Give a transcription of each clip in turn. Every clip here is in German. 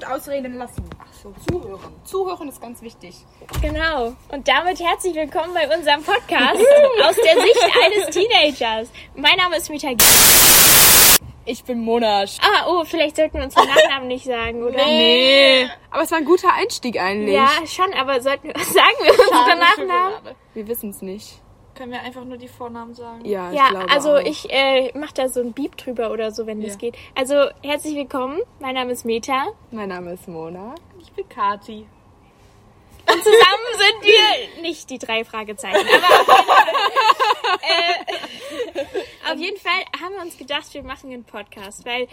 und ausreden lassen. Ach so, zuhören. Zuhören ist ganz wichtig. Genau. Und damit herzlich willkommen bei unserem Podcast aus der Sicht eines Teenagers. Mein Name ist Mita G. Ich bin Monasch. Ah, oh, vielleicht sollten wir unseren Nachnamen nicht sagen, oder? Nee. Aber es war ein guter Einstieg eigentlich. Ja, schon, aber sollten wir, sagen wir unseren Nachnamen? Wir wissen es nicht. Können wir einfach nur die Vornamen sagen? Ja, ich Ja, glaube also auch. ich äh, mache da so ein Beep drüber oder so, wenn das Ja. geht. Also herzlich willkommen. Mein Name ist Meta. Mein Name ist Mona. Ich bin Kati. Und zusammen sind wir nicht die drei Fragezeichen. Aber auf jeden, Fall, äh, auf jeden Fall haben wir uns gedacht, wir machen einen Podcast, weil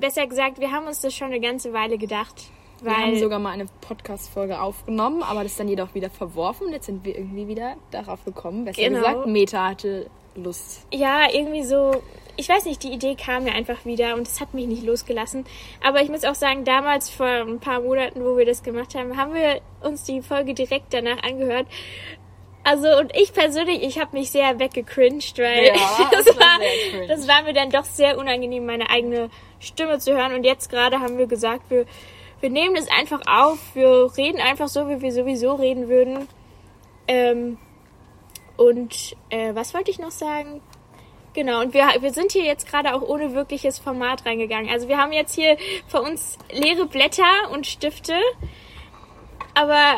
besser gesagt, wir haben uns das schon eine ganze Weile gedacht, Wir haben weil sogar mal eine Podcast-Folge aufgenommen, aber das dann jedoch wieder verworfen. Jetzt sind wir irgendwie wieder darauf gekommen. Besser Genau. gesagt, Meta hatte Lust. ja irgendwie so. Ich weiß nicht, die Idee kam mir einfach wieder und es hat mich nicht losgelassen. Aber ich muss auch sagen, damals vor ein paar Monaten, wo wir das gemacht haben, haben wir uns die Folge direkt danach angehört. Also und ich persönlich, ich habe mich sehr weggecringed, weil Ja, das, war war, das war mir dann doch sehr unangenehm, meine eigene Stimme zu hören. Und jetzt gerade haben wir gesagt, wir, wir nehmen das einfach auf, wir reden einfach so, wie wir sowieso reden würden. Ähm, und äh, was wollte ich noch sagen? Genau, und wir, wir sind hier jetzt gerade auch ohne wirkliches Format reingegangen. Also wir haben jetzt hier vor uns leere Blätter und Stifte, aber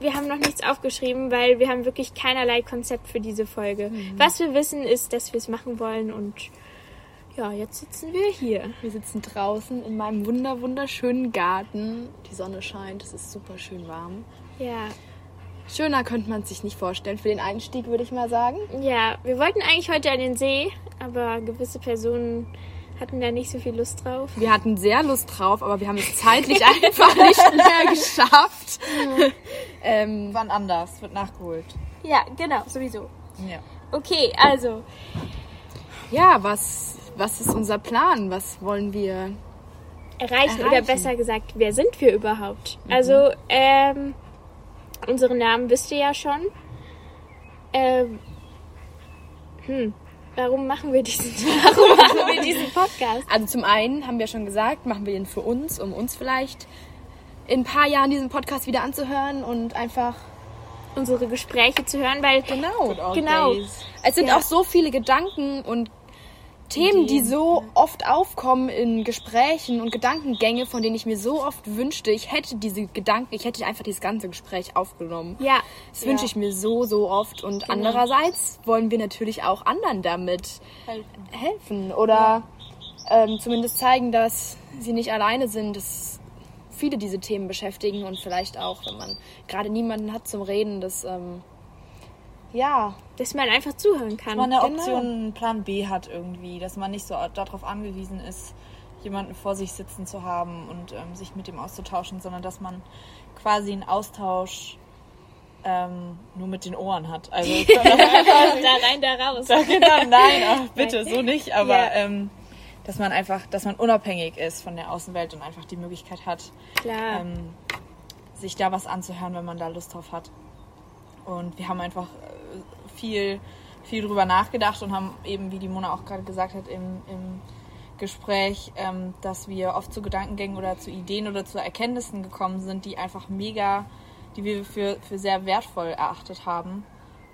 wir haben noch nichts aufgeschrieben, weil wir haben wirklich keinerlei Konzept für diese Folge. Was wir wissen ist, dass wir es machen wollen und ja, jetzt sitzen wir hier. Wir sitzen draußen in meinem wunder wunderschönen Garten. Die Sonne scheint, es ist super schön warm. Ja, Schöner könnte man es sich nicht vorstellen für den Einstieg, würde ich mal sagen. ja, wir wollten eigentlich heute an den See, aber gewisse Personen hatten da nicht so viel Lust drauf. Wir hatten sehr Lust drauf, aber wir haben es zeitlich einfach nicht mehr geschafft. ähm, Wann anders? Wird nachgeholt. Ja, genau, sowieso. Ja. Okay, also, ja, was, was ist unser Plan? Was wollen wir? erreichen, oder Erreichen. besser gesagt, wer sind wir überhaupt? Also, ähm, unsere Namen wisst ihr ja schon. Ähm, hm, warum machen wir diesen, warum machen wir diesen Podcast? Also zum einen haben wir schon gesagt, machen wir den für uns, um uns vielleicht in ein paar Jahren diesen Podcast wieder anzuhören und einfach Unsere Gespräche zu hören, weil genau. Genau. Es sind Ja. auch so viele Gedanken und Themen, die so oft aufkommen in Gesprächen und Gedankengänge, von denen ich mir so oft wünschte, ich hätte diese Gedanken, ich hätte einfach dieses ganze Gespräch aufgenommen. ja, Das wünsche ich mir so, so oft. Und andererseits wollen wir natürlich auch anderen damit Helfen. helfen oder ähm, zumindest zeigen, dass sie nicht alleine sind, dass viele diese Themen beschäftigen und vielleicht auch, wenn man gerade niemanden hat zum Reden, dass ähm, ja, dass man einfach zuhören kann. man eine Genau. Option, einen Plan B hat irgendwie, dass man nicht so darauf angewiesen ist, jemanden vor sich sitzen zu haben und ähm, sich mit ihm auszutauschen, sondern dass man quasi einen Austausch ähm, nur mit den Ohren hat. Also da rein, da raus. genau, nein, ach, bitte, so nicht, aber Ja. ähm, dass man einfach, dass man unabhängig ist von der Außenwelt und einfach die Möglichkeit hat, ähm, sich da was anzuhören, wenn man da Lust drauf hat. Und wir haben einfach äh, viel, viel drüber nachgedacht und haben eben, wie die Mona auch gerade gesagt hat, im, im Gespräch, ähm, dass wir oft zu Gedankengängen oder zu Ideen oder zu Erkenntnissen gekommen sind, die einfach mega, die wir für, für sehr wertvoll erachtet haben.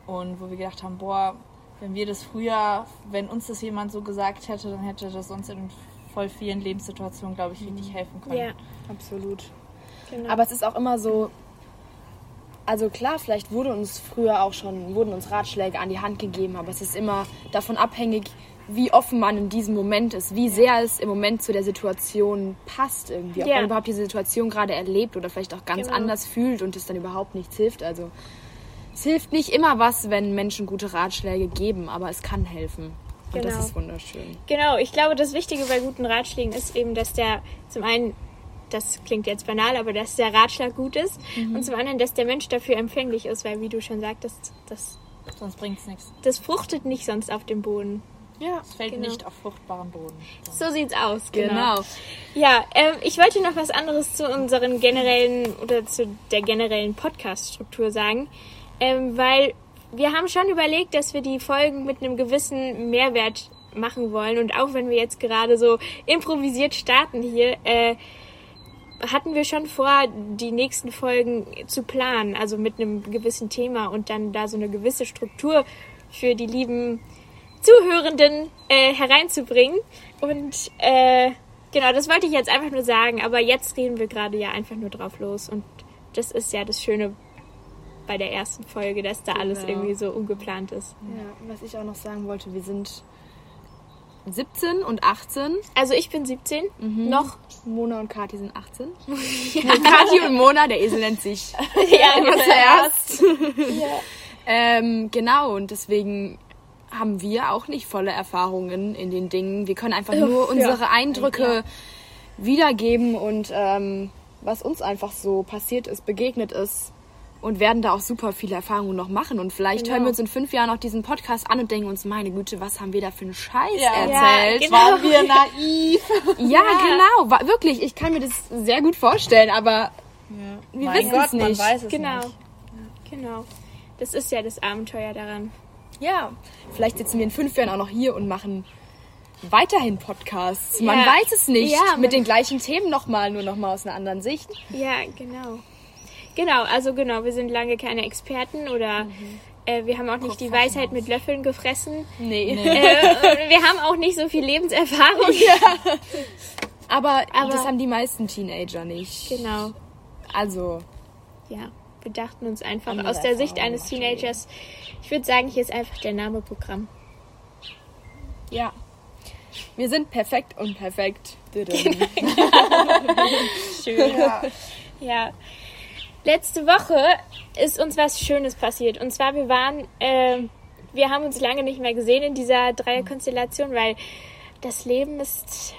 Und wo wir gedacht haben, boah, wenn wir das früher, wenn uns das jemand so gesagt hätte, dann hätte das uns in voll vielen Lebenssituationen, glaube ich, richtig helfen können. ja, absolut. genau. Aber es ist auch immer so, also klar, vielleicht wurde uns früher auch schon, wurden uns Ratschläge an die Hand gegeben, aber es ist immer davon abhängig, wie offen man in diesem Moment ist, wie sehr es im Moment zu der Situation passt irgendwie, ob Ja. man überhaupt diese Situation gerade erlebt oder vielleicht auch ganz Genau. anders fühlt und es dann überhaupt nichts hilft. Also es hilft nicht immer was, wenn Menschen gute Ratschläge geben, aber es kann helfen. Und das Genau. ist wunderschön. Genau, ich glaube, das Wichtige bei guten Ratschlägen ist eben, dass der zum einen, das klingt jetzt banal, aber dass der Ratschlag gut ist und zum anderen, dass der Mensch dafür empfänglich ist, weil wie du schon sagtest, das, Sonst bringt es nichts. das fruchtet nicht sonst auf dem Boden. Ja, Es fällt Genau. nicht auf fruchtbaren Boden. So sieht's aus, genau. genau. Ja, ähm, ich wollte noch was anderes zu unseren generellen oder zu der generellen Podcast-Struktur sagen, ähm, weil wir haben schon überlegt, dass wir die Folgen mit einem gewissen Mehrwert machen wollen und auch wenn wir jetzt gerade so improvisiert starten hier, äh, hatten wir schon vor, die nächsten Folgen zu planen, also mit einem gewissen Thema und dann da so eine gewisse Struktur für die lieben Zuhörenden äh, hereinzubringen. Und äh, genau, das wollte ich jetzt einfach nur sagen, aber jetzt reden wir gerade ja einfach nur drauf los und das ist ja das Schöne bei der ersten Folge, dass da alles Genau. irgendwie so ungeplant ist. Ja, was ich auch noch sagen wollte, wir sind 17 und 18. Also ich bin 17, noch. Mona und Kathi sind 18. Kathi und Mona, der Esel nennt sich Ja, immer zuerst. Ja. Ähm, genau, und deswegen haben wir auch nicht volle Erfahrungen in den Dingen. Wir können einfach nur unsere Eindrücke wiedergeben und ähm, was uns einfach so passiert ist, begegnet ist. Und werden da auch super viele Erfahrungen noch machen. Und vielleicht Genau. hören wir uns in fünf Jahren noch diesen Podcast an und denken uns, meine Güte, was haben wir da für einen Scheiß Ja. erzählt. Ja, genau. Waren wir naiv? Ja, genau. Wa- Wirklich, ich kann mir das sehr gut vorstellen, aber wir mein wissen Gott, es man nicht. weiß es Genau. nicht. Genau. Das ist ja das Abenteuer daran. Ja, vielleicht sitzen wir in fünf Jahren auch noch hier und machen weiterhin Podcasts. Man Ja. weiß es nicht. Ja, Mit man- den gleichen Themen nochmal, nur nochmal aus einer anderen Sicht. Ja, genau. Genau, also genau, wir sind lange keine Experten oder äh, wir haben auch nicht die Weisheit mit Löffeln gefressen. Nee. Äh, wir haben auch nicht so viel Lebenserfahrung. Aber, Aber- das haben die meisten Teenager nicht. Genau, Also, ja. Wir dachten uns einfach aus der Sicht eines Teenagers, ich würde sagen, hier ist einfach der Name Programm. ja. Wir sind perfekt und perfekt. Schön. Ja. Letzte Woche ist uns was Schönes passiert. Und zwar, wir waren, ähm, wir haben uns lange nicht mehr gesehen in dieser Dreierkonstellation, weil das Leben ist,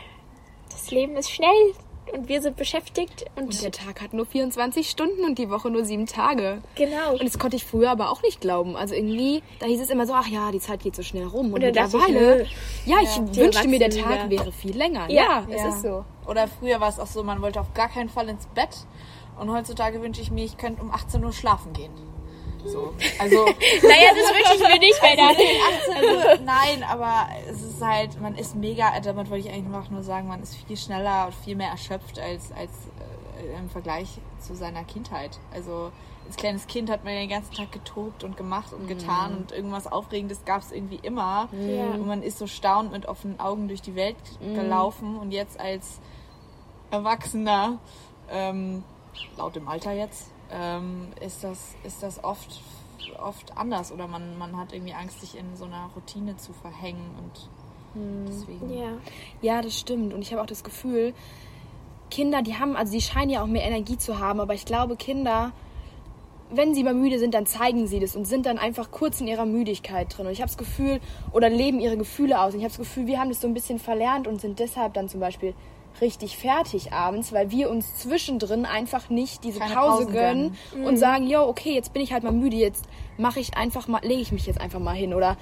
das Leben ist schnell und wir sind beschäftigt und, Und der Tag hat nur 24 Stunden und die Woche nur sieben Tage. genau. Und das konnte ich früher aber auch nicht glauben. Also irgendwie, da hieß es immer so, ach ja, die Zeit geht so schnell rum. Und ich, mittlerweile, nö. ja, ich die wünschte mir, der Tag wieder. wäre viel länger. Ja, es ja. ist so. Oder früher war es auch so, man wollte auf gar keinen Fall ins Bett. Und heutzutage wünsche ich mir, ich könnte um 18 Uhr schlafen gehen. So. Also, naja, das wünsche ich mir nicht, weil da, 18 Uhr, nein, aber es ist halt, man ist mega, damit wollte ich eigentlich einfach nur sagen, man ist viel schneller und viel mehr erschöpft als, als äh, im Vergleich zu seiner Kindheit. Also, als kleines Kind hat man ja den ganzen Tag getobt und gemacht und getan und irgendwas Aufregendes gab es irgendwie immer. Ja. Und man ist so staunend mit offenen Augen durch die Welt gelaufen und jetzt als Erwachsener, ähm, laut dem Alter jetzt, ähm, ist das, ist das oft, oft anders oder man, man hat irgendwie Angst, sich in so einer Routine zu verhängen und deswegen. ja. Ja, das stimmt. Und ich habe auch das Gefühl, Kinder, die haben, also die scheinen ja auch mehr Energie zu haben, aber ich glaube, Kinder, wenn sie mal müde sind, dann zeigen sie das und sind dann einfach kurz in ihrer Müdigkeit drin. Und ich habe das Gefühl, oder leben ihre Gefühle aus. Und ich habe das Gefühl, wir haben das so ein bisschen verlernt und sind deshalb dann zum Beispiel richtig fertig abends, weil wir uns zwischendrin einfach nicht diese Keine Pause Pausen gönnen und sagen, yo, okay, jetzt bin ich halt mal müde, jetzt mache ich einfach mal, lege ich mich jetzt einfach mal hin oder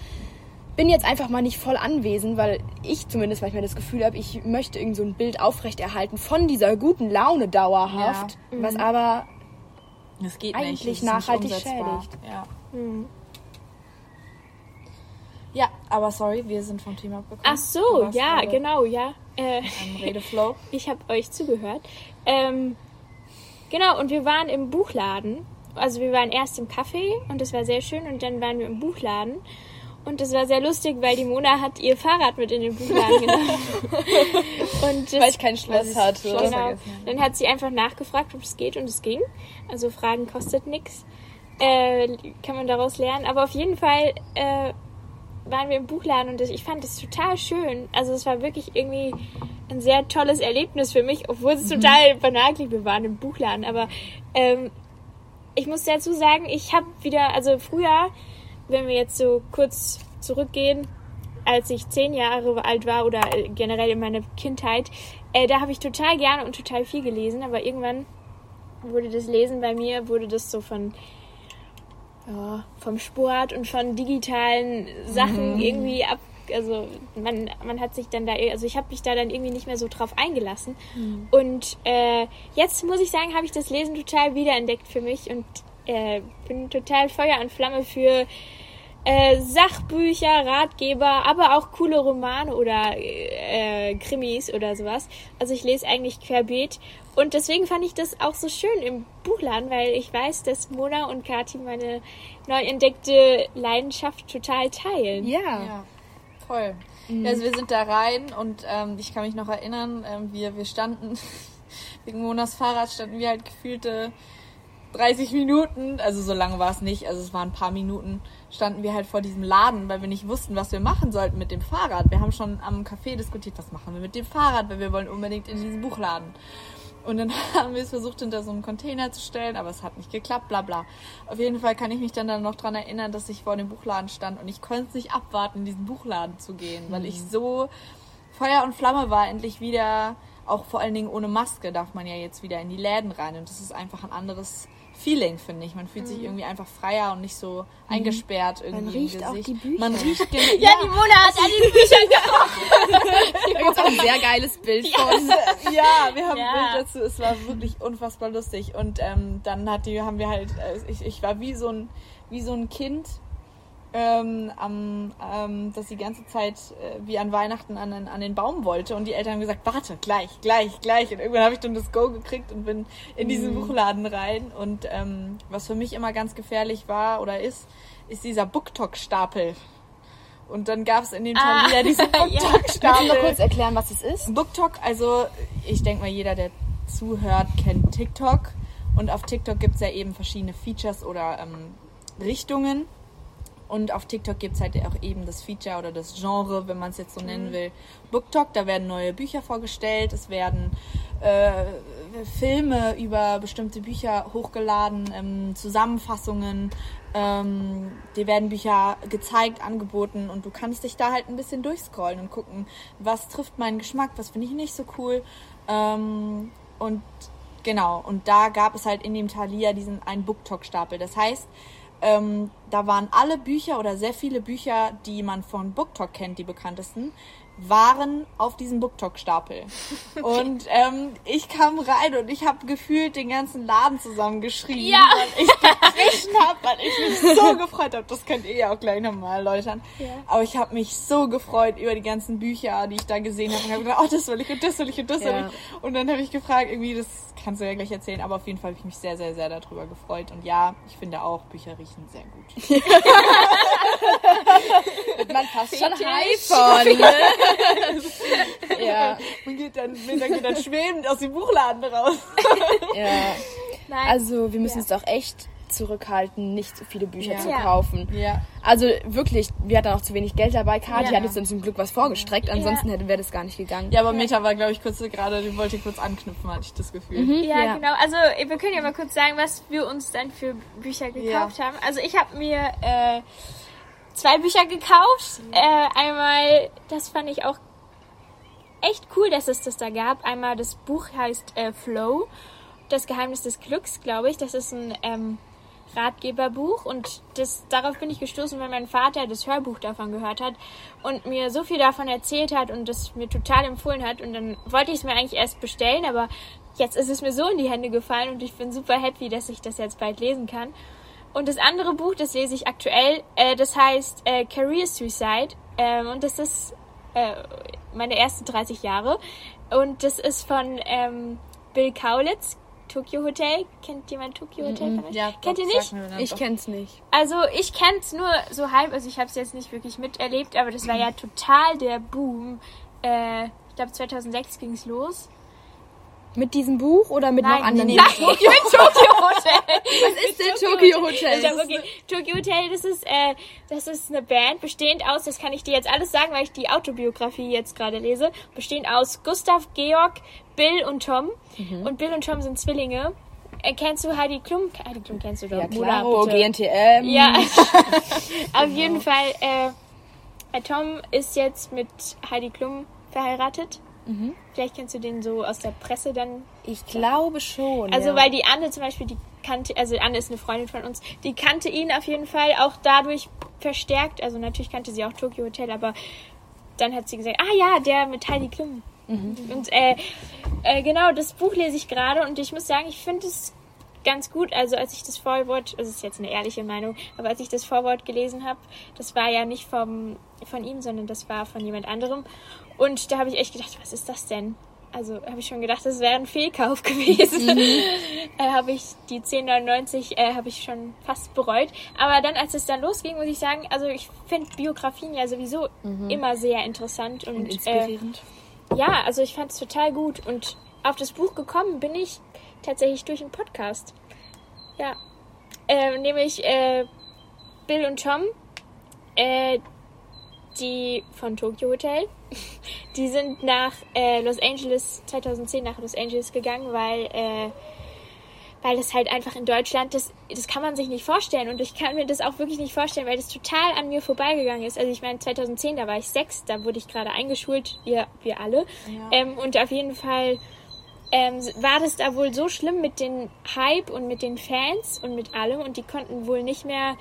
bin jetzt einfach mal nicht voll anwesend, weil ich zumindest manchmal das Gefühl habe, ich möchte irgend so ein Bild aufrechterhalten von dieser guten Laune dauerhaft, was aber Das geht Eigentlich nicht. Nachhaltig nicht schädigt. Ja. Hm. Ja, aber sorry, wir sind vom Thema abgekommen. Ach so, ja, genau, ja. Äh, Redeflow. ich habe euch zugehört. Ähm, genau, und wir waren im Buchladen. Also wir waren erst im Café und das war sehr schön und dann waren wir im Buchladen. Und das war sehr lustig, weil die Mona hat ihr Fahrrad mit in den Buchladen genommen. und das, weil ich kein Schloss hatte. Schloss Genau. Dann hat sie einfach nachgefragt, ob es geht und es ging. Also Fragen kostet nichts. Äh, kann man daraus lernen. Aber auf jeden Fall äh, waren wir im Buchladen und ich fand es total schön. Also es war wirklich irgendwie ein sehr tolles Erlebnis für mich, obwohl es total banal klingt. Wir waren im Buchladen, aber ähm, ich muss dazu sagen, ich habe wieder, also früher, wenn wir jetzt so kurz zurückgehen, als ich zehn Jahre alt war oder äh, generell in meiner Kindheit, äh, da habe ich total gerne und total viel gelesen, aber irgendwann wurde das Lesen bei mir, wurde das so von ja, vom Sport und von digitalen Sachen irgendwie ab. Also man, man hat sich dann da, also ich habe mich da dann irgendwie nicht mehr so drauf eingelassen. Und äh, jetzt muss ich sagen, habe ich das Lesen total wiederentdeckt für mich und äh, bin total Feuer und Flamme für äh, Sachbücher, Ratgeber, aber auch coole Romane oder äh, Krimis oder sowas. Also ich lese eigentlich querbeet und deswegen fand ich das auch so schön im Buchladen, weil ich weiß, dass Mona und Kati meine neu entdeckte Leidenschaft total teilen. Ja. Ja, voll. Also wir sind da rein und ähm, ich kann mich noch erinnern, ähm, wir, wir standen, wegen Monas Fahrrad standen wir halt gefühlte 30 Minuten, also so lange war es nicht, also es waren ein paar Minuten, standen wir halt vor diesem Laden, weil wir nicht wussten, was wir machen sollten mit dem Fahrrad. Wir haben schon am Café diskutiert, was machen wir mit dem Fahrrad, weil wir wollen unbedingt in diesen Buchladen. Und dann haben wir es versucht, hinter so einen Container zu stellen, aber es hat nicht geklappt, bla bla. Auf jeden Fall kann ich mich dann, dann noch dran erinnern, dass ich vor dem Buchladen stand und ich konnte es nicht abwarten, in diesen Buchladen zu gehen, weil ich so Feuer und Flamme war, endlich wieder, auch vor allen Dingen ohne Maske darf man ja jetzt wieder in die Läden rein und das ist einfach ein anderes Feeling, finde ich. Man fühlt sich irgendwie einfach freier und nicht so eingesperrt irgendwie Man riecht im auch die Bücher. Man riecht gen- Ja, die Mona hat alle Bücher gekauft. Da ein sehr geiles Bild von. ja, wir haben Ja. ein Bild dazu. Es war wirklich unfassbar lustig. Und ähm, dann hat die, haben wir halt, äh, ich, ich war wie so ein, wie so ein Kind, ähm, am, ähm, das die ganze Zeit äh, wie an Weihnachten an, den- an den Baum wollte. Und die Eltern haben gesagt, warte, gleich, gleich, gleich. Und irgendwann habe ich dann das Go gekriegt und bin in diesen Buchladen rein. Und ähm, was für mich immer ganz gefährlich war oder ist, ist dieser BookTok-Stapel. Und dann gab es in dem Teil Ah, wieder diesen ja. Kannst du BookTok-Stapel. noch kurz erklären, was es ist? BookTok, also ich denke mal, jeder, der zuhört, kennt TikTok. Und auf TikTok gibt es ja eben verschiedene Features oder ähm, Richtungen. Und auf TikTok gibt es halt auch eben das Feature oder das Genre, wenn man es jetzt so nennen will. BookTok, da werden neue Bücher vorgestellt, es werden äh, Filme über bestimmte Bücher hochgeladen, ähm, Zusammenfassungen, ähm, dir werden Bücher gezeigt, angeboten und du kannst dich da halt ein bisschen durchscrollen und gucken, was trifft meinen Geschmack, was finde ich nicht so cool. Ähm, und genau, und da gab es halt in dem Thalia diesen einen BookTok-Stapel. Das heißt, ähm, da waren alle Bücher oder sehr viele Bücher, die man von BookTok kennt, die bekanntesten, waren auf diesem BookTok-Stapel. Und ähm, ich kam rein und ich habe gefühlt den ganzen Laden zusammengeschrien, Ja. weil ich gestrichen habe, weil ich mich so gefreut habe. Das könnt ihr ja auch gleich nochmal erläutern. Ja. Aber ich habe mich so gefreut über die ganzen Bücher, die ich da gesehen habe. Und habe gedacht, oh, das will ich und das will ich und das will Ja. ich. Und dann habe ich gefragt, irgendwie, das kannst du ja gleich erzählen, aber auf jeden Fall habe ich mich sehr, sehr, sehr darüber gefreut. Und ja, ich finde auch, Bücher riechen sehr gut. Man fast schon high von. Ne? Ja, Man geht dann, man geht dann schwebend aus dem Buchladen raus. ja. Nein. Also wir müssen Ja. uns doch echt zurückhalten, nicht so viele Bücher Ja. zu kaufen. Ja. Also wirklich, wir hatten auch zu wenig Geld dabei. Kathi Ja. hat uns dann zum Glück was vorgestreckt, ansonsten hätte wäre das gar nicht gegangen. Ja, aber Meta war, glaube ich, kurz gerade, die wollte kurz anknüpfen, hatte ich das Gefühl. Ja, Ja. genau. Also wir können ja mal kurz sagen, was wir uns dann für Bücher gekauft haben. Also ich habe mir äh, zwei Bücher gekauft. Äh, einmal, das fand ich auch echt cool, dass es das da gab. Einmal das Buch heißt äh, Flow, das Geheimnis des Glücks, glaube ich. Das ist ein ähm, Ratgeberbuch und das, darauf bin ich gestoßen, weil mein Vater das Hörbuch davon gehört hat und mir so viel davon erzählt hat und das mir total empfohlen hat und dann wollte ich es mir eigentlich erst bestellen, aber jetzt ist es mir so in die Hände gefallen und ich bin super happy, dass ich das jetzt bald lesen kann. Und das andere Buch, das lese ich aktuell, äh, das heißt äh, Career Suicide ähm, und das ist äh, meine ersten 30 Jahre und das ist von ähm, Bill Kaulitz, Tokyo Hotel. Kennt jemand Tokyo Hotel von euch? Ja, Kennt doch, ihr nicht? Ich kenn's nicht. Also ich kenn's nur so halb, also ich habe es jetzt nicht wirklich miterlebt, aber das war ja total der Boom. Äh, ich glaube 2006 ging's los. Mit diesem Buch oder mit noch anderen nein, Büchern? Tokyo, Tokyo Hotel. Was ist denn Tokyo Hotel? Ich hab, okay, Tokyo Hotel, das ist, äh, das ist eine Band, bestehend aus, das kann ich dir jetzt alles sagen, weil ich die Autobiografie jetzt gerade lese, bestehend aus Gustav, Georg, Bill und Tom. Mhm. Und Bill und Tom sind Zwillinge. Äh, kennst du Heidi Klum? Heidi Klum kennst du doch. Ja, klar. bitte. GNTM. Ja, auf jeden Fall. Äh, äh, Tom ist jetzt mit Heidi Klum verheiratet. Mhm. Vielleicht kennst du den so aus der Presse dann. Ich glaube schon. Also ja. weil die Anne zum Beispiel, die kannte, also Anne ist eine Freundin von uns, die kannte ihn auf jeden Fall auch dadurch verstärkt. Also natürlich kannte sie auch Tokyo Hotel, aber dann hat sie gesagt, ah ja, der mit Heidi Klum. Mhm. Und äh, äh, genau, das Buch lese ich gerade und ich muss sagen, ich finde es ganz gut. Also als ich das Vorwort, das ist jetzt eine ehrliche Meinung, aber als ich das Vorwort gelesen habe, das war ja nicht vom, von ihm, sondern das war von jemand anderem. Und da habe ich echt gedacht, was ist das denn? Also habe ich schon gedacht, das wäre ein Fehlkauf gewesen. äh, habe ich die 10,99 äh, habe ich schon fast bereut. Aber dann, als es dann losging, muss ich sagen, also ich finde Biografien ja sowieso immer sehr interessant und, Und äh, inspirierend. ja, also ich fand es total gut und auf das Buch gekommen bin ich tatsächlich durch einen Podcast. Ja, äh, nämlich äh, Bill und Tom, äh, die von Tokyo Hotel, die sind nach äh, Los Angeles 2010 nach Los Angeles gegangen, weil äh, weil das halt einfach in Deutschland, das, das kann man sich nicht vorstellen. Und ich kann mir das auch wirklich nicht vorstellen, weil das total an mir vorbeigegangen ist. Also ich meine, 2010, da war ich sechs, da wurde ich gerade eingeschult, wir, wir alle. Ja. Ähm, und auf jeden Fall ähm, war das da wohl so schlimm mit dem Hype und mit den Fans und mit allem. Und die konnten wohl nicht mehr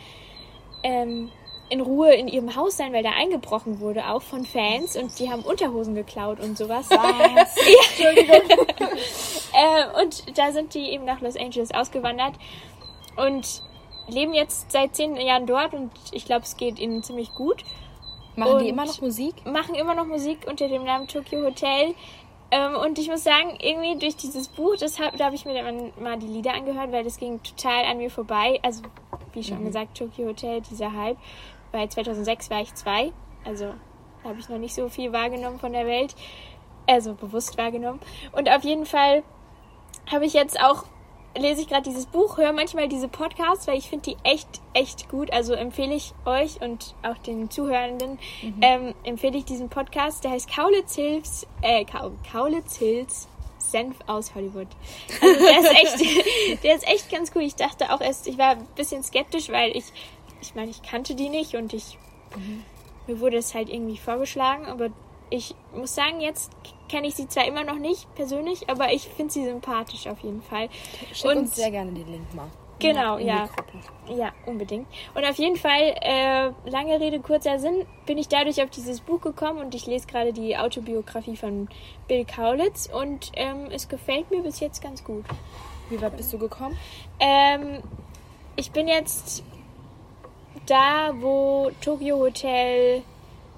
ähm, in Ruhe in ihrem Haus sein, weil da eingebrochen wurde, auch von Fans. Und die haben Unterhosen geklaut und sowas. Was? Äh, und da sind die eben nach Los Angeles ausgewandert und leben jetzt seit zehn Jahren dort und ich glaube, es geht ihnen ziemlich gut. Machen die Und- immer noch Musik? Machen immer noch Musik unter dem Namen Tokyo Hotel. Ähm, und ich muss sagen, irgendwie durch dieses Buch, das hab, da habe ich mir dann mal die Lieder angehört, weil das ging total an mir vorbei. Also, wie schon gesagt, Tokyo Hotel, dieser Hype. Weil 2006 war ich zwei. Also, da habe ich noch nicht so viel wahrgenommen von der Welt. Also, bewusst wahrgenommen. Und auf jeden Fall habe ich jetzt auch, lese ich gerade dieses Buch, höre manchmal diese Podcasts, weil ich finde die echt, echt gut. Also empfehle ich euch und auch den Zuhörenden, ähm, empfehle ich diesen Podcast, der heißt Kaulitz Hills, äh, Kau- Kaulitz Hills Senf aus Hollywood. Also der ist echt, der ist echt ganz cool. Ich dachte auch erst, ich war ein bisschen skeptisch, weil ich, ich meine, ich kannte die nicht und ich, mir wurde es halt irgendwie vorgeschlagen, aber ich muss sagen, jetzt kenne ich sie zwar immer noch nicht persönlich, aber ich finde sie sympathisch auf jeden Fall. Schick Und- uns sehr gerne den Link mal. Genau, ja. Ja, unbedingt. Und auf jeden Fall, äh, lange Rede, kurzer Sinn, bin ich dadurch auf dieses Buch gekommen und ich lese gerade die Autobiografie von Bill Kaulitz und ähm, es gefällt mir bis jetzt ganz gut. Wie weit bist du gekommen? Ähm, ich bin jetzt da, wo Tokyo Hotel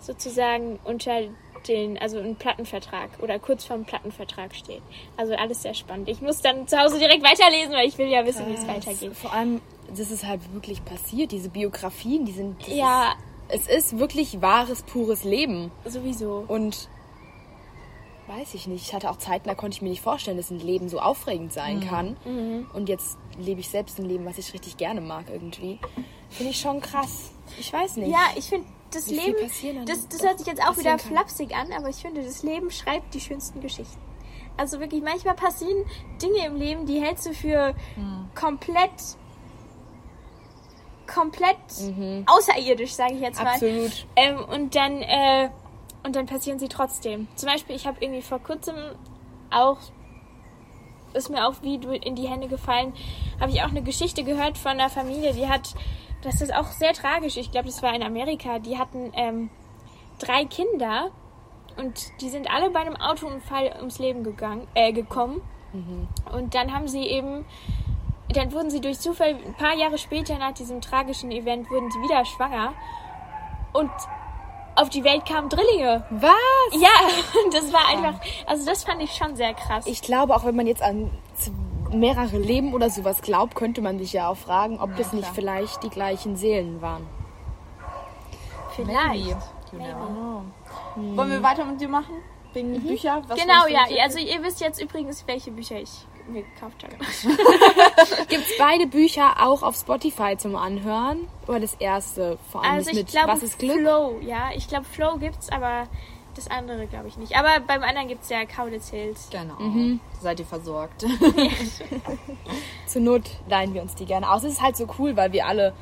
sozusagen unter den, also ein Plattenvertrag oder kurz vorm Plattenvertrag steht. Also alles sehr spannend. Ich muss dann zu Hause direkt weiterlesen, weil ich will ja wissen, wie es weitergeht. Vor allem, das ist halt wirklich passiert. Diese Biografien, die sind. Ja, Ist, es ist wirklich wahres, pures Leben. sowieso. Und weiß ich nicht. Ich hatte auch Zeiten, da konnte ich mir nicht vorstellen, dass ein Leben so aufregend sein kann. Und jetzt lebe ich selbst ein Leben, was ich richtig gerne mag irgendwie. Finde ich schon krass. Ich weiß nicht. Ja, ich finde, das Wie Leben, das, das hört sich jetzt auch wieder kann. flapsig an, aber ich finde, das Leben schreibt die schönsten Geschichten. Also wirklich, manchmal passieren Dinge im Leben, die hältst du für komplett, komplett außerirdisch, sage ich jetzt mal. Absolut. Ähm, und dann äh, und dann passieren sie trotzdem. Zum Beispiel, ich habe irgendwie vor kurzem auch ist mir auch wie du- in die Hände gefallen, habe ich auch eine Geschichte gehört von einer Familie, die hat, das ist auch sehr tragisch. Ich glaube, das war in Amerika. Die hatten ähm, drei Kinder und die sind alle bei einem Autounfall ums Leben gegangen, äh, gekommen. Und dann haben sie eben, dann wurden sie durch Zufall ein paar Jahre später nach diesem tragischen Event wurden sie wieder schwanger und auf die Welt kamen Drillinge. Was? Ja, das war einfach, also das fand ich schon sehr krass. Ich glaube, auch wenn man jetzt an mehrere Leben oder sowas glaubt, könnte man sich ja auch fragen, ob das nicht klar. vielleicht die gleichen Seelen waren. Vielleicht. Never know. Wollen wir weiter mit dir machen? Wegen Bücher? Was Genau, ja. Also ihr wisst jetzt übrigens, welche Bücher ich mir gekauft habe. Gibt es beide Bücher auch auf Spotify zum Anhören? Oder das erste vor allem Also ich mit glaube Was ist Glück? Flow, ja. Ich glaube Flow gibt's, aber das andere glaube ich nicht. Aber beim anderen gibt's ja Kaulitz Hills. Genau. Seid ihr versorgt? Zur Not leihen wir uns die gerne aus. Es ist halt so cool, weil wir alle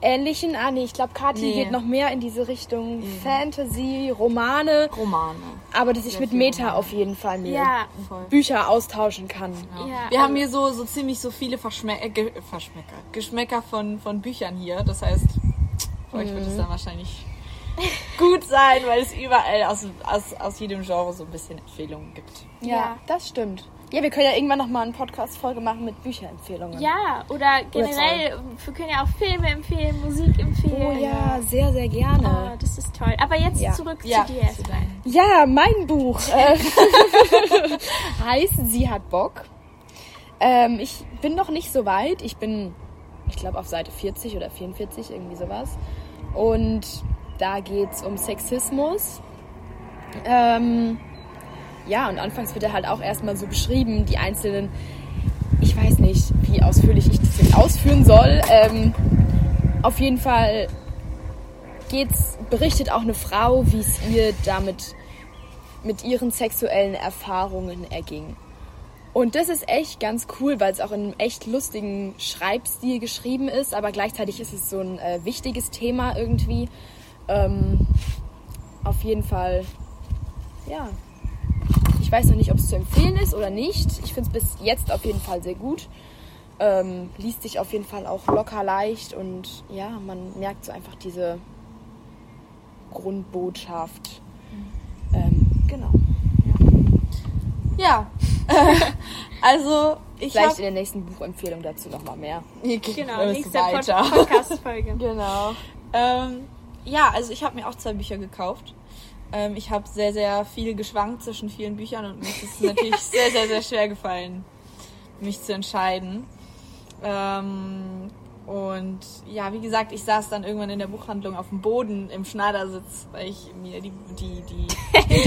ähnlichen, ah nee, ich glaube Kathi Nee. geht noch mehr in diese Richtung Fantasy, Romane, Romane. aber dass ich mit viel Meta Romane. auf jeden Fall mir Ja. Bücher austauschen kann. ja. Wir haben also- hier so, so ziemlich so viele Verschme äh, Ge Verschmecker, Geschmäcker von, von Büchern hier. Das heißt, für euch wird es dann wahrscheinlich gut sein, weil es überall aus, aus, aus jedem Genre so ein bisschen Empfehlungen gibt. Ja, Ja. das stimmt. Ja, wir können ja irgendwann nochmal eine Podcast-Folge machen mit Bücherempfehlungen. Ja, oder generell, wir können ja auch Filme empfehlen, Musik empfehlen. Oh ja, sehr, sehr gerne. Oh, das ist toll. Aber jetzt Ja. zurück Ja. zu dir erstmal. Ja, mein Buch äh, heißt Sie hat Bock. Ähm, ich bin noch nicht so weit. Ich bin, ich glaube, auf Seite 40 oder 44, irgendwie sowas. Und da geht's um Sexismus. Ähm, ja, und anfangs wird er halt auch erstmal so beschrieben, die einzelnen, ich weiß nicht, wie ausführlich ich das jetzt ausführen soll. Ähm, auf jeden Fall geht's, berichtet auch eine Frau, wie es ihr damit mit ihren sexuellen Erfahrungen erging. Und das ist echt ganz cool, weil es auch in einem echt lustigen Schreibstil geschrieben ist, aber gleichzeitig ist es so ein äh, wichtiges Thema irgendwie. Ähm, auf jeden Fall, ja. Ich weiß noch nicht, ob es zu empfehlen ist oder nicht. Ich finde es bis jetzt auf jeden Fall sehr gut. Ähm, liest sich auf jeden Fall auch locker leicht und ja, man merkt so einfach diese Grundbotschaft. Ähm, genau. Ja. also, ich Vielleicht habe in der nächsten Buchempfehlung dazu nochmal mehr. Genau, nächste Pod. Podcast-Folge. Genau. Ähm, ja, also ich habe mir auch zwei Bücher gekauft. Ähm, ich habe sehr, sehr viel geschwankt zwischen vielen Büchern und mir ist es natürlich sehr, sehr, sehr schwer gefallen, mich zu entscheiden. Ähm, und ja, wie gesagt, ich saß dann irgendwann in der Buchhandlung auf dem Boden im Schneidersitz, weil ich mir die, die, die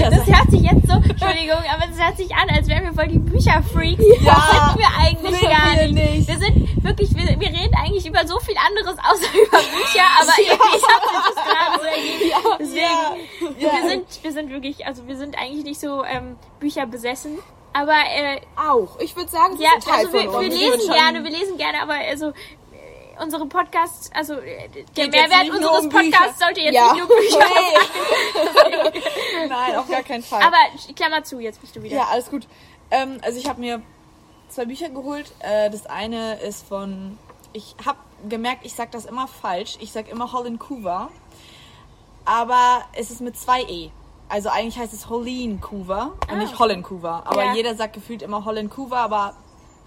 Das hört sich jetzt so, Entschuldigung, aber es hört sich an, als wären wir voll die Bücherfreaks. Ja, das sind wir eigentlich sind gar wir nicht. nicht. Wir sind wirklich, wir, wir reden eigentlich über so viel anderes außer über Bücher, aber irgendwie hat sich das gerade so ergeben. Deswegen, ja, wir sind, wir sind wirklich, also wir sind eigentlich nicht so ähm, Bücher besessen. Aber äh, Auch. Ich würde sagen, das ja, ist ein Teil also wir, wir lesen gerne, wir lesen gerne, aber also unsere Podcasts, also äh, der Geht Mehrwert unseres. Podcasts sollte jetzt Ja. nicht nur Bücher Nein, auf gar keinen Fall. Aber Klammer zu, jetzt bist du wieder. Ja, alles gut. Ähm, also ich habe mir zwei Bücher geholt. Äh, das eine ist von, ich habe gemerkt, ich sag das immer falsch. Ich sag immer Holland Coover. Aber es ist mit zwei E. Also eigentlich heißt es Holleen Coover und nicht Holland Coover. Aber Ja. jeder sagt gefühlt immer Holland Coover, aber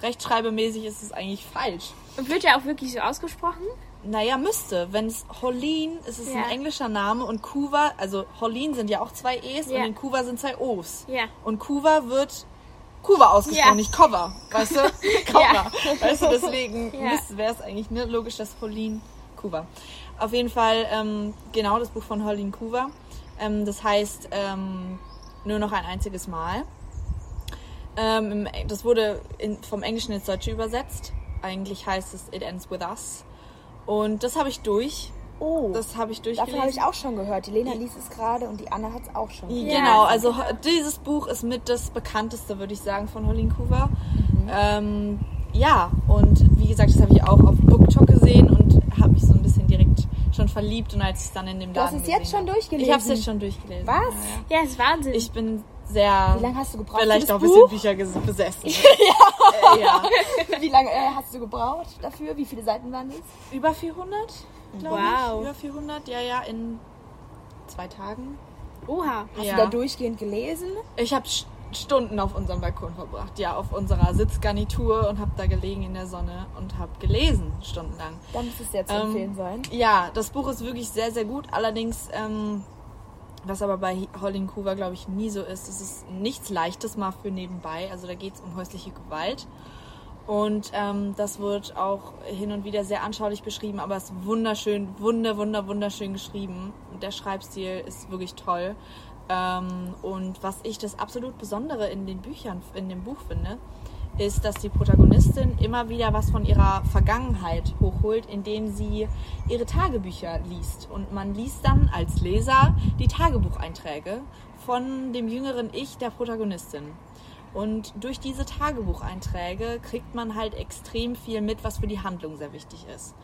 rechtschreibemäßig ist es eigentlich falsch. Und wird ja auch wirklich so ausgesprochen? Naja, müsste. Wenn es Holleen, ist es Ja. ein englischer Name und Coover, also Holleen sind ja auch zwei E's Ja. und in Coover sind zwei O's. Ja. Und Coover wird Coover ausgesprochen, Ja. nicht Cover. Weißt du? Cover. Weißt du, deswegen wäre es eigentlich ne, logisch, dass Holleen Coover. Auf jeden Fall, ähm, genau, das Buch von Holleen Coover. Ähm, das heißt, ähm, nur noch ein einziges Mal. Ähm, das wurde in, vom Englischen ins Deutsche übersetzt. Eigentlich heißt es It Ends With Us. Und das habe ich durch. Oh, Das habe ich davon durchgelesen. habe ich auch schon gehört. Die Lena liest es gerade und die Anna hat es auch schon gehört. Ja. Genau, also dieses Buch ist mit das bekannteste, würde ich sagen, von Holleen Coover. Ähm, ja, und wie gesagt, das habe ich auch auf BookTok gesehen und habe mich so ein bisschen direkt schon verliebt und als ich es dann in dem Du hast Laden es jetzt schon durchgelesen? Ich habe es jetzt schon durchgelesen. Was? Ja, Ja, ist Wahnsinn. ja. Ich bin sehr Wie lange hast du gebraucht vielleicht auch ein bisschen? Bücher besessen. ja. Äh, ja. Wie lange äh, hast du gebraucht dafür? Wie viele Seiten waren das? Über 400, glaube Wow. ich. Über 400, ja, ja, in zwei Tagen. Oha. Hast Ja. du da durchgehend gelesen? Ich habe Stunden auf unserem Balkon verbracht, ja, auf unserer Sitzgarnitur und habe da gelegen in der Sonne und habe gelesen, stundenlang. Dann muss es sehr zu Ähm, empfehlen sein. Ja, das Buch ist wirklich sehr, sehr gut. Allerdings, ähm, was aber bei Holling Coover, glaube ich, nie so ist, es ist nichts Leichtes mal für nebenbei. Also da geht es um häusliche Gewalt. Und ähm, das wird auch hin und wieder sehr anschaulich beschrieben, aber es ist wunderschön, wunder, wunder, wunderschön geschrieben. Und der Schreibstil ist wirklich toll. Ähm, und was ich das absolut Besondere in den Büchern, in dem Buch finde, ist, dass die Protagonistin immer wieder was von ihrer Vergangenheit hochholt, indem sie ihre Tagebücher liest. Und man liest dann als Leser die Tagebucheinträge von dem jüngeren Ich der Protagonistin. Und durch diese Tagebucheinträge kriegt man halt extrem viel mit, was für die Handlung sehr wichtig ist.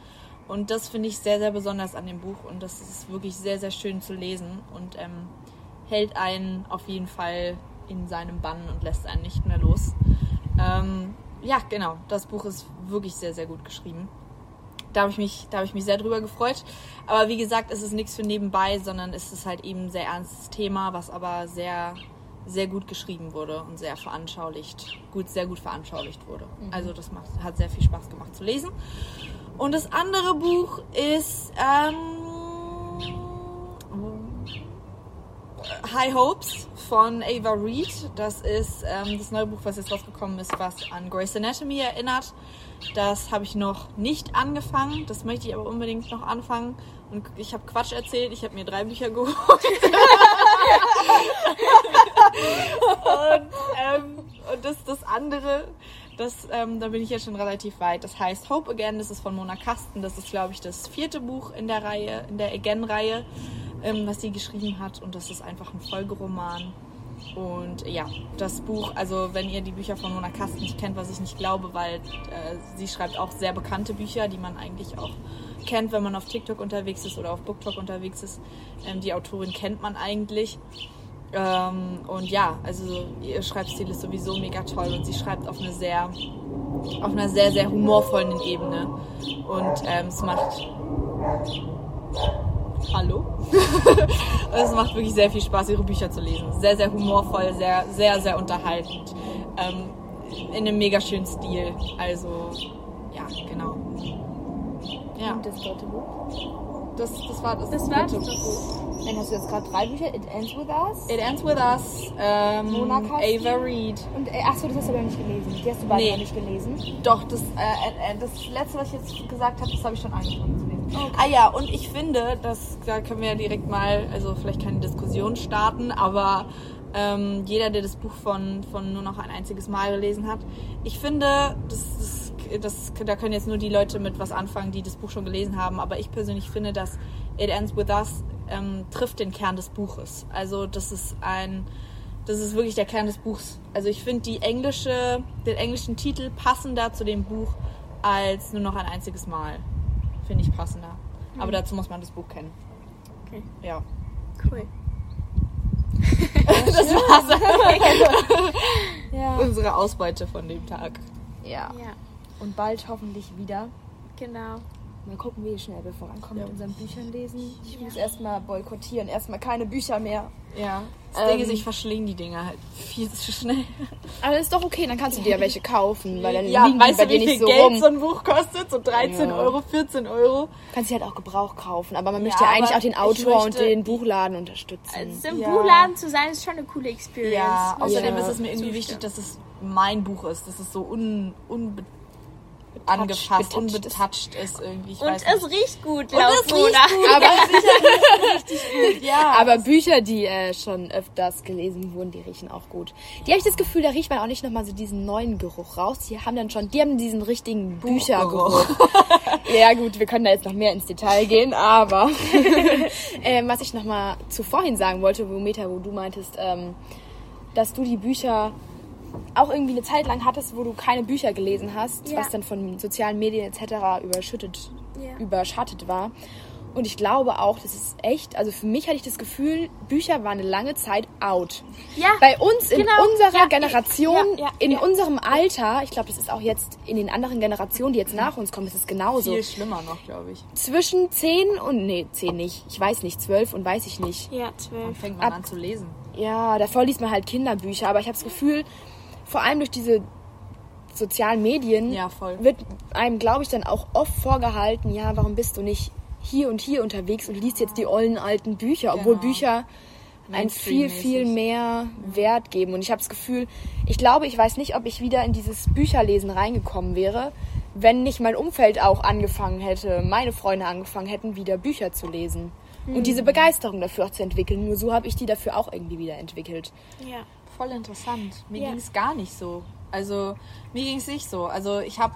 Und das finde ich sehr, sehr besonders an dem Buch und das ist wirklich sehr, sehr schön zu lesen und ähm, hält einen auf jeden Fall in seinem Bann und lässt einen nicht mehr los. Ähm, ja, genau, das Buch ist wirklich sehr, sehr gut geschrieben. Da habe ich, mich, da hab ich mich sehr drüber gefreut. Aber wie gesagt, es ist nichts für nebenbei, sondern es ist halt eben ein sehr ernstes Thema, was aber sehr sehr gut geschrieben wurde und sehr veranschaulicht, gut, sehr gut veranschaulicht wurde. Also das macht, hat sehr viel Spaß gemacht zu lesen. Und das andere Buch ist ähm, High Hopes von Ava Reed. Das ist ähm, das neue Buch, was jetzt rausgekommen ist, was an Grey's Anatomy erinnert. Das habe ich noch nicht angefangen. Das möchte ich aber unbedingt noch anfangen. Und ich habe Quatsch erzählt. Ich habe mir drei Bücher geholt. und, ähm, und das, das andere, das, ähm, da bin ich jetzt schon relativ weit. Das heißt Hope Again. Das ist von Mona Kasten. Das ist, glaube ich, das vierte Buch in der Reihe, in der Again-Reihe, ähm, was sie geschrieben hat. Und das ist einfach ein Folgeroman. Und ja, das Buch, also wenn ihr die Bücher von Mona Kasten nicht kennt, was ich nicht glaube, weil äh, sie schreibt auch sehr bekannte Bücher, die man eigentlich auch kennt, wenn man auf TikTok unterwegs ist oder auf BookTok unterwegs ist. Ähm, die Autorin kennt man eigentlich. Ähm, und ja, also ihr Schreibstil ist sowieso mega toll und sie schreibt auf eine sehr, auf einer sehr, sehr humorvollen Ebene. Und ähm, es macht. Hallo? es macht wirklich sehr viel Spaß, ihre Bücher zu lesen. Sehr, sehr humorvoll, sehr, sehr, sehr unterhaltend. Ähm, in einem mega schönen Stil. Also, ja, genau. Ja, Und das dritte Buch. Das, das war das, Das war dritte das Buch. Dann hast du jetzt gerade drei Bücher. It Ends With Us. It Ends With Us, ähm, Mona Kasten. Ava Reed. Und äh, achso, das hast du aber nicht gelesen. Die hast du beide Nee. noch nicht gelesen. Doch, das, äh, äh, das letzte, was ich jetzt gesagt habe, das habe ich schon angefangen zu lesen. Ah ja, und ich finde, das, da können wir ja direkt mal, also vielleicht keine Diskussion starten, aber ähm, jeder, der das Buch von, von nur noch ein einziges Mal gelesen hat, ich finde, das, das, da können jetzt nur die Leute mit was anfangen, die das Buch schon gelesen haben, aber ich persönlich finde, dass It Ends With Us ähm, trifft den Kern des Buches. Also das ist ein, das ist wirklich der Kern des Buchs. Also ich finde die englische, den englischen Titel passender zu dem Buch als nur noch ein einziges Mal. Finde ich passender. Aber dazu muss man das Buch kennen. Okay. Ja. Cool. Das war's. Ja. Unsere Ausbeute von dem Tag. ja. Ja, Und bald hoffentlich wieder. genau. Mal gucken, wie schnell wir vorankommen Ja. mit unseren Büchern lesen. Ich Ja. muss erstmal boykottieren. Erstmal keine Bücher mehr. Ja. Das Ähm, Ding ist, ich verschlinge die Dinger halt viel zu schnell. Aber ist doch okay, dann kannst du dir welche kaufen, weil dann ja, liegen die weißt bei du, dir wie nicht viel so Geld rum. so ein Buch kostet? So 13 Ja. Euro, 14 Euro. kannst sie halt auch Gebrauch kaufen, aber man Ja, möchte ja eigentlich auch den ich Autor und den Buchladen unterstützen. Also im Ja. Buchladen zu sein, ist schon eine coole Experience. Ja, ich außerdem Ja. ist es mir irgendwie wichtig, dass es mein Buch ist, dass es so un, unbe angefasst, ist. unbetouched ist irgendwie. Ich Und weiß es nicht. riecht gut, Und laut es riecht Mona. gut. aber, Ja, aber Bücher, die äh, schon öfters gelesen wurden, die riechen auch gut. Die habe ich das Gefühl, da riecht man auch nicht nochmal so diesen neuen Geruch raus. Die haben dann schon, die haben diesen richtigen Büchergeruch. ja gut, wir können da jetzt noch mehr ins Detail gehen, aber ähm, was ich nochmal zu vorhin sagen wollte, wo Meta, wo du meintest, ähm, dass du die Bücher auch irgendwie eine Zeit lang hattest, wo du keine Bücher gelesen hast, Ja. was dann von sozialen Medien etc. überschüttet, Ja. überschattet war. Und ich glaube auch, das ist echt, also für mich hatte ich das Gefühl, Bücher waren eine lange Zeit out. Ja, Bei uns in Genau. unserer Ja, Generation, ja, ja, in ja. unserem Alter, ich glaube, das ist auch jetzt in den anderen Generationen, die jetzt nach uns kommen, ist es genauso. viel schlimmer noch, glaube ich. Zwischen 10 und, nee, 10 nicht, ich weiß nicht, 12 und weiß ich nicht. ja, Dann zwölf. fängt man Ab- an zu lesen. Ja, davor liest man halt Kinderbücher, aber ich habe das Gefühl, vor allem durch diese sozialen Medien Ja, wird einem, glaube ich, dann auch oft vorgehalten, ja, warum bist du nicht hier und hier unterwegs und liest jetzt die ollen alten Bücher, obwohl Genau. Bücher ein viel, viel mehr Wert geben. Und ich habe das Gefühl, ich glaube, ich weiß nicht, ob ich wieder in dieses Bücherlesen reingekommen wäre, wenn nicht mein Umfeld auch angefangen hätte, meine Freunde angefangen hätten, wieder Bücher zu lesen. Und diese Begeisterung dafür auch zu entwickeln. Nur so habe ich die dafür auch irgendwie wieder entwickelt. Ja. Voll interessant. Mir Ja. ging es gar nicht so. Also, mir ging es nicht so. Also, ich habe,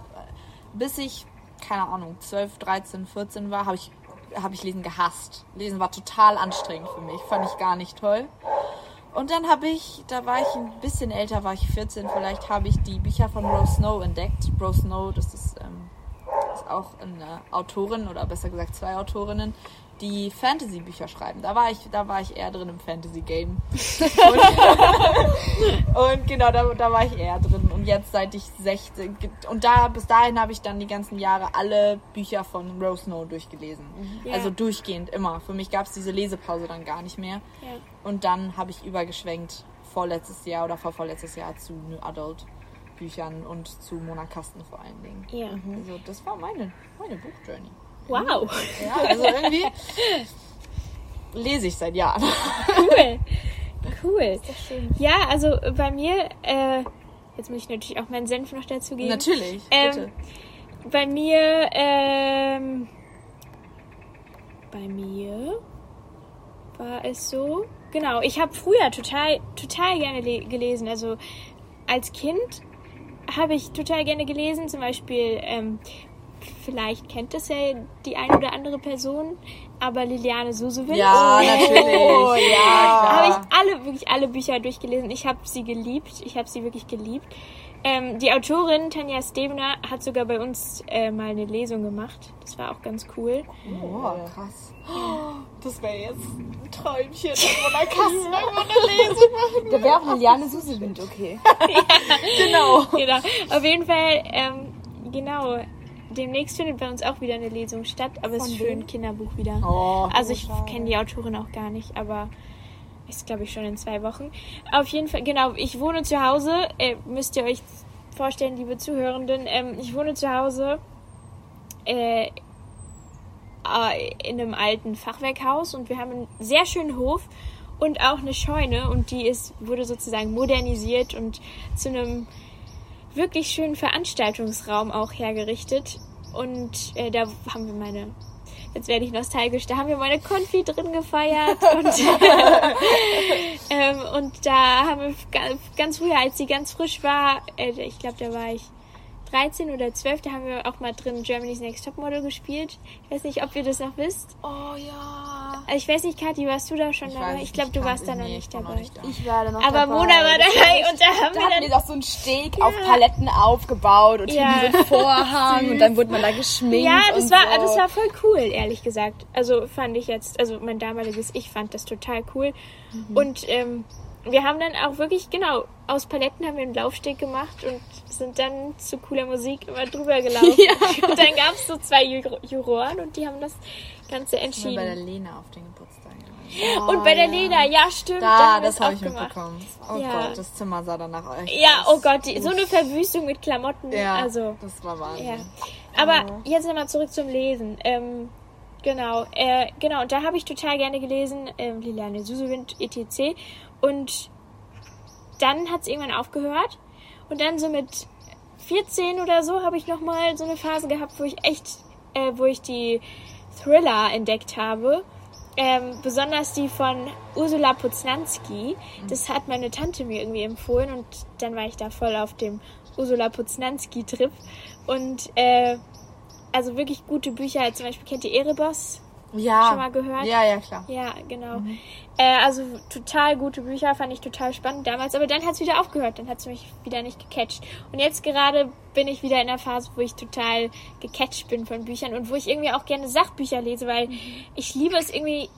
bis ich, keine Ahnung, 12, 13, 14 war, habe ich, hab ich Lesen gehasst. Lesen war total anstrengend für mich. Fand ich gar nicht toll. Und dann habe ich, da war ich ein bisschen älter, war ich 14 vielleicht, habe ich die Bücher von Rose Snow entdeckt. Rose Snow, das ist, ähm, ist auch eine Autorin oder besser gesagt zwei Autorinnen, die Fantasy-Bücher schreiben. Da war ich, da war ich eher drin im Fantasy-Game. Und, und genau, da, da war ich eher drin. Und jetzt seit ich 16 und da bis dahin habe ich dann die ganzen Jahre alle Bücher von Rose Snow durchgelesen. Ja. Also durchgehend immer. Für mich gab es diese Lesepause dann gar nicht mehr. Ja. Und dann habe ich übergeschwenkt vorletztes Jahr oder vorvorletztes Jahr zu New Adult Büchern und zu Mona Kasten vor allen Dingen. Ja. Also das war meine, meine Buchjourney. Wow. Ja, also irgendwie lese ich seit Jahren. Cool. Cool. Ja, also bei mir, äh, jetzt muss ich natürlich auch meinen Senf noch dazu geben. Natürlich, Ähm, bitte. Bei mir, ähm, bei mir war es so, genau, ich habe früher total, total gerne le- gelesen. Also als Kind habe ich total gerne gelesen, zum Beispiel, ähm, vielleicht kennt das ja die eine oder andere Person, aber Liliane Susewin. Ja, natürlich. Oh, ja. habe ich alle, wirklich alle Bücher durchgelesen. Ich habe sie geliebt. Ich habe sie wirklich geliebt. Ähm, die Autorin Tanja Stevener hat sogar bei uns äh, mal eine Lesung gemacht. Das war auch ganz cool. Boah, krass. Das wäre jetzt ein Träumchen, in Mona Kasten irgendwo eine Lesung machen. Da wäre auch Liliane Susewind okay. Genau. genau. Auf jeden Fall, ähm, genau. Demnächst findet bei uns auch wieder eine Lesung statt, aber es ist für ein Kinderbuch wieder. Oh, Also ich kenne die Autorin auch gar nicht, aber ist glaube ich schon in zwei Wochen. Auf jeden Fall, genau, ich wohne zu Hause, äh, müsst ihr euch vorstellen, liebe Zuhörenden, ähm, ich wohne zu Hause äh, äh, in einem alten Fachwerkhaus und wir haben einen sehr schönen Hof und auch eine Scheune und die ist, wurde sozusagen modernisiert und zu einem wirklich schönen Veranstaltungsraum auch hergerichtet. Und äh, da haben wir meine, jetzt werde ich nostalgisch, da haben wir meine Konfi drin gefeiert und, ähm, und da haben wir ga- ganz früher, als sie ganz frisch war, äh, ich glaube, da war ich 13 oder 12, da haben wir auch mal drin Germany's Next Topmodel gespielt. Ich weiß nicht, ob ihr das noch wisst. Oh ja. Also ich weiß nicht, Kathi, warst du da schon Ich dabei? Ich glaube, du warst da noch nee, nicht ich war noch dabei. nicht da. Ich war da noch Aber dabei. Mona war dabei und da haben Da wir dann wir doch so einen Steg auf Paletten aufgebaut und Ja. hinten so einen Vorhang und dann wurde man da geschminkt. Ja, das und war, so. das war voll cool, ehrlich gesagt. Also fand ich jetzt, also mein damaliges Ich fand das total cool. Mhm. Und ähm, wir haben dann auch wirklich, genau, aus Paletten haben wir einen Laufsteg gemacht und sind dann zu cooler Musik immer drüber gelaufen. Und dann gab es so zwei Juro- Juroren und die haben das Ganze war bei entschieden. der Lena auf den Geburtstag. und bei der Lena, ja stimmt, da das habe ich gemacht. mitbekommen. Oh Ja. Gott, das Zimmer sah danach echt Ja, aus. oh Gott, die, so eine Verwüstung mit Klamotten. Ja, Also, das war Wahnsinn. Ja. Aber jetzt nochmal zurück zum Lesen. Ähm, genau, äh, genau, und da habe ich total gerne gelesen, ähm, Liliane Susewind, etc. Und dann hat es irgendwann aufgehört. Und dann so mit 14 oder so habe ich nochmal so eine Phase gehabt, wo ich echt, äh, wo ich die Thriller entdeckt habe. Ähm, besonders die von Ursula Poznanski. Das hat meine Tante mir irgendwie empfohlen und dann war ich da voll auf dem Ursula Poznanski-Trip. Und äh, also wirklich gute Bücher, zum Beispiel kennt ihr Erebos? Ja. Schon mal gehört? Ja, ja, klar. Ja, genau. Äh, also total gute Bücher, fand ich total spannend damals. Aber dann hat es wieder aufgehört, dann hat es mich wieder nicht gecatcht. Und jetzt gerade bin ich wieder in der Phase, wo ich total gecatcht bin von Büchern und wo ich irgendwie auch gerne Sachbücher lese, weil ich liebe es irgendwie,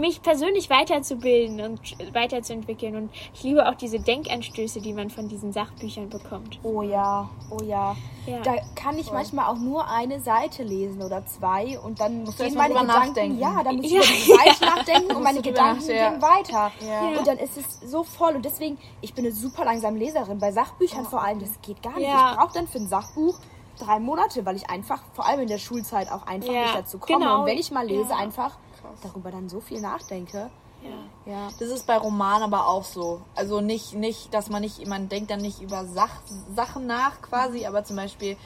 mich persönlich weiterzubilden und weiterzuentwickeln. Und ich liebe auch diese Denkanstöße, die man von diesen Sachbüchern bekommt. Oh ja, oh ja. Ja. Da kann ich manchmal auch nur eine Seite lesen oder zwei und dann gehen erst meine mal drüber Gedanken, nachdenken. ja, dann muss ich Ja. über die Seite nachdenken und meine Gedanken nachdenken. gehen weiter. Ja. Und dann ist es so voll und deswegen, ich bin eine super langsame Leserin. Bei Sachbüchern vor allem, das geht gar nicht. Ja. Ich brauche dann für ein Sachbuch drei Monate, weil ich einfach, vor allem in der Schulzeit, auch einfach Ja, nicht dazu komme. genau. Und wenn ich mal lese, Ja. einfach darüber dann so viel nachdenke. Ja. Ja. Das ist bei Romanen aber auch so. Also nicht, nicht, dass man nicht, man denkt dann nicht über Sach, Sachen nach quasi, aber zum Beispiel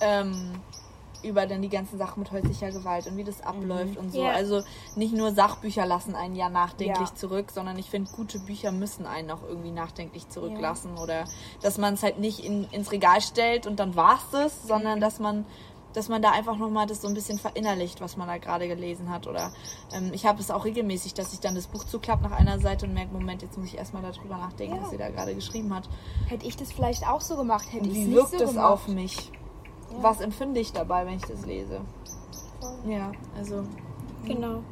ähm, über dann die ganzen Sachen mit häuslicher Gewalt und wie das abläuft und so. Ja. Also nicht nur Sachbücher lassen einen ja nachdenklich Ja. zurück, sondern ich finde, gute Bücher müssen einen auch irgendwie nachdenklich zurücklassen. Oder dass man es halt nicht in, ins Regal stellt und dann war's das, sondern dass man dass man da einfach nochmal das so ein bisschen verinnerlicht, was man da gerade gelesen hat. Oder ähm, ich habe es auch regelmäßig, dass ich dann das Buch zuklappe nach einer Seite und merke, Moment, jetzt muss ich erstmal darüber nachdenken, Ja. was sie da gerade geschrieben hat. Hätte ich das vielleicht auch so gemacht, hätte ich es wie nicht wirkt so das gemacht. auf mich? Was empfinde ich dabei, wenn ich das lese? Ja, also Genau.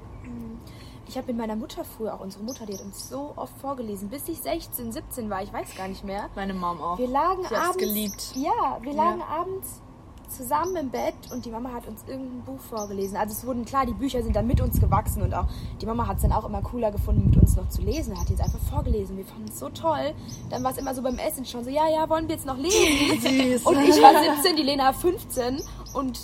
Ich habe mit meiner Mutter früher, auch unsere Mutter, die hat uns so oft vorgelesen, bis ich 16, 17 war, ich weiß gar nicht mehr. meine Mom auch. Wir lagen hat's abends. geliebt. Ja, wir Ja. lagen abends zusammen im Bett und die Mama hat uns irgendein Buch vorgelesen. Also es wurden klar, die Bücher sind dann mit uns gewachsen und auch die Mama hat es dann auch immer cooler gefunden, mit uns noch zu lesen. Hat die es einfach vorgelesen. Wir fanden es so toll. Dann war es immer so beim Essen schon so, ja, ja, wollen wir jetzt noch lesen? Und ich war 17, die Lena 15 und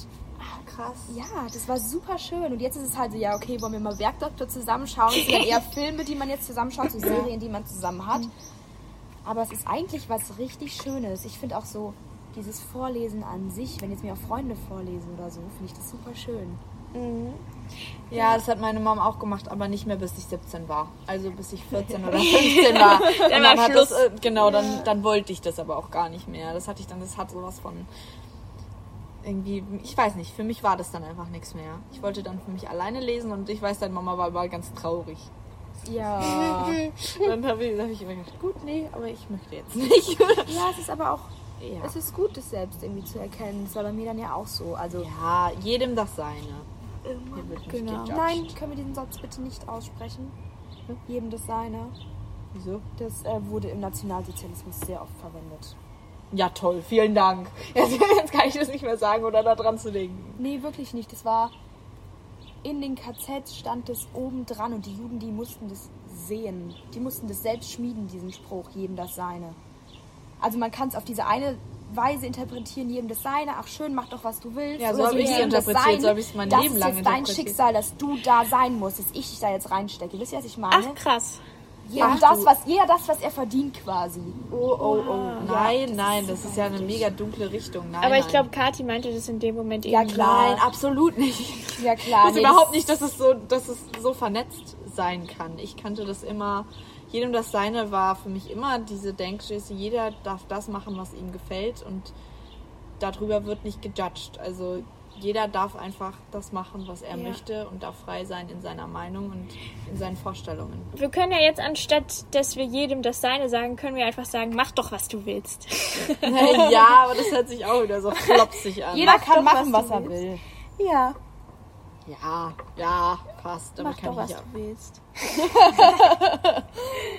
Krass. ja, das war super schön. Und jetzt ist es halt so, ja, okay, wollen wir mal Werkdoktor zusammenschauen? Es sind ja eher Filme, die man jetzt zusammenschaut, so Serien, die man zusammen hat. Aber es ist eigentlich was richtig Schönes. Ich finde auch so dieses Vorlesen an sich, wenn jetzt mir auch Freunde vorlesen oder so, finde ich das super schön. Ja, das hat meine Mom auch gemacht, aber nicht mehr bis ich 17 war. Also bis ich 14 oder 15 war. Dann war hat das, Schluss. äh, genau, dann, dann wollte ich das aber auch gar nicht mehr. Das hatte ich dann, das hat sowas von irgendwie, ich weiß nicht, für mich war das dann einfach nichts mehr. Ich wollte dann für mich alleine lesen und ich weiß, deine Mama war mal ganz traurig. Ja. Und dann habe ich, hab ich immer gedacht, gut, nee, aber ich möchte jetzt nicht. ja, es ist aber auch, ja. es ist gut, das selbst irgendwie zu erkennen. Das war bei mir dann ja auch so. Also, ja, jedem das seine. Genau. nein, können wir diesen Satz bitte nicht aussprechen? Jedem das Seine. Wieso? Das äh, wurde im Nationalsozialismus sehr oft verwendet. Ja, toll, vielen Dank. Jetzt, jetzt kann ich das nicht mehr sagen oder da dran zu denken. Nee, wirklich nicht. Das war in den KZs stand es oben dran und die Juden, die mussten das sehen. Die mussten das selbst schmieden, diesen Spruch, jedem das Seine. Also man kann es auf diese eine Weise interpretieren, jedem das Seine. Ach schön, mach doch, was du willst. Ja, so Oder hab ich's jedem das interpretiert, so Seine. hab ich's mein das Leben ist lang jetzt dein interpretiert. Schicksal, dass du da sein musst, dass ich dich da jetzt reinstecke. Wisst ihr, was ich meine? Ach, krass. jeder, ach das, was, jeder das, was er verdient quasi. Oh, oh, oh. Nein, das nein, ist das ist ja eine mega dunkle Richtung. Nein, Aber ich glaube, Kathi meinte das in dem Moment Ja, eben. klar. Nein, absolut nicht. Ja klar. Ich wusste nee, überhaupt nicht, dass es, so, dass es so vernetzt sein kann. Ich kannte das immer. Jedem das Seine war für mich immer diese Denkschüsse. Jeder darf das machen, was ihm gefällt und darüber wird nicht gejudged. Also jeder darf einfach das machen, was er Ja. möchte und darf frei sein in seiner Meinung und in seinen Vorstellungen. Wir können ja jetzt, anstatt dass wir jedem das Seine sagen, können wir einfach sagen, mach doch, was du willst. ja, aber das hört sich auch wieder so flopsig an. Jeder kann doch, machen, was was, er will. Ja, Ja, ja, passt. Aber mach kann doch, ich was auch. du willst.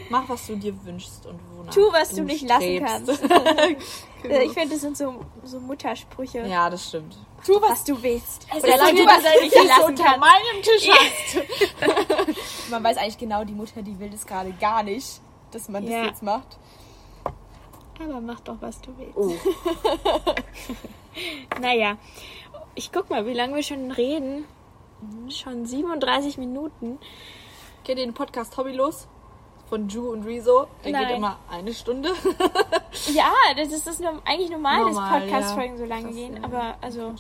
Mach, was du dir wünschst und wonach Tu, was du nicht lassen strebst. kannst. Äh, Ich finde, das sind so, so Muttersprüche. Ja, das stimmt. Tu, was du willst. Oder Oder solange du was was nicht lassen unter meinem Tisch hast. Man weiß eigentlich genau, die Mutter, die will das gerade gar nicht, dass man Ja. das jetzt macht. Aber mach doch, was du willst. Oh. Naja, ich guck mal, wie lange wir schon reden. Mhm. Schon 37 Minuten. Kennt ihr den Podcast Hobbylos? Von Ju und Rezo. Der Nein. geht immer eine Stunde. Ja, das ist das eigentlich normal, dass Normal, Podcast-Folgen ja. so lange Krass, gehen. ja. Aber also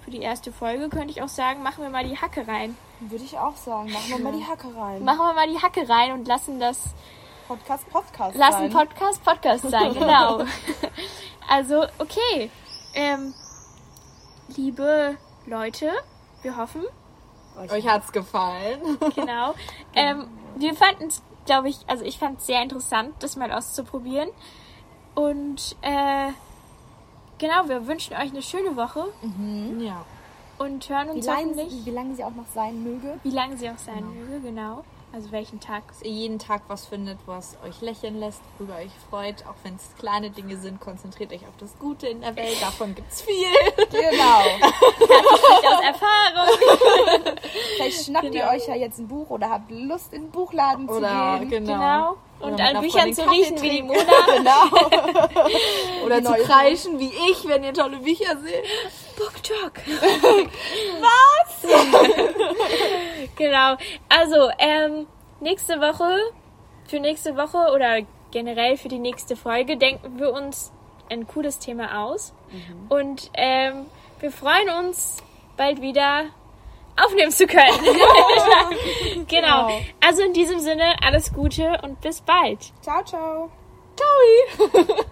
für die erste Folge könnte ich auch sagen, machen wir mal die Hacke rein. Würde ich auch sagen. Machen wir mal die Hacke rein. Machen wir mal die Hacke rein und lassen das, Podcast, Podcast. lassen sein. Podcast Podcast sein, genau. also, okay. Ähm, liebe Leute, wir hoffen, Euch hat's gefallen. genau. Ähm, wir fanden es, glaube ich, also ich fand es sehr interessant, das mal auszuprobieren. Und äh, genau, wir wünschen euch eine schöne Woche Ja. und hören Wie uns lange, hoffentlich, sie, wie lange sie auch noch sein möge. wie lange sie auch sein möge, genau. Also welchen Tag. Dass ihr jeden Tag was findet, was euch lächeln lässt, worüber euch freut. Auch wenn es kleine Dinge sind, konzentriert euch auf das Gute in der Welt. Davon gibt's viel. Genau. Aus Erfahrung. Vielleicht schnappt Genau. ihr euch ja jetzt ein Buch oder habt Lust, in den Buchladen Oder zu gehen. genau. Genau. Und an Büchern zu Kaffee riechen wie die. Mona. Genau. Oder zu kreischen wie ich, wenn ihr tolle Bücher seht. Book Talk. Genau. Also, ähm, nächste Woche, für nächste Woche oder generell für die nächste Folge denken wir uns ein cooles Thema aus. Und ähm, wir freuen uns, bald wieder aufnehmen zu können. genau. Also in diesem Sinne, alles Gute und bis bald. Ciao, ciao. Ciao.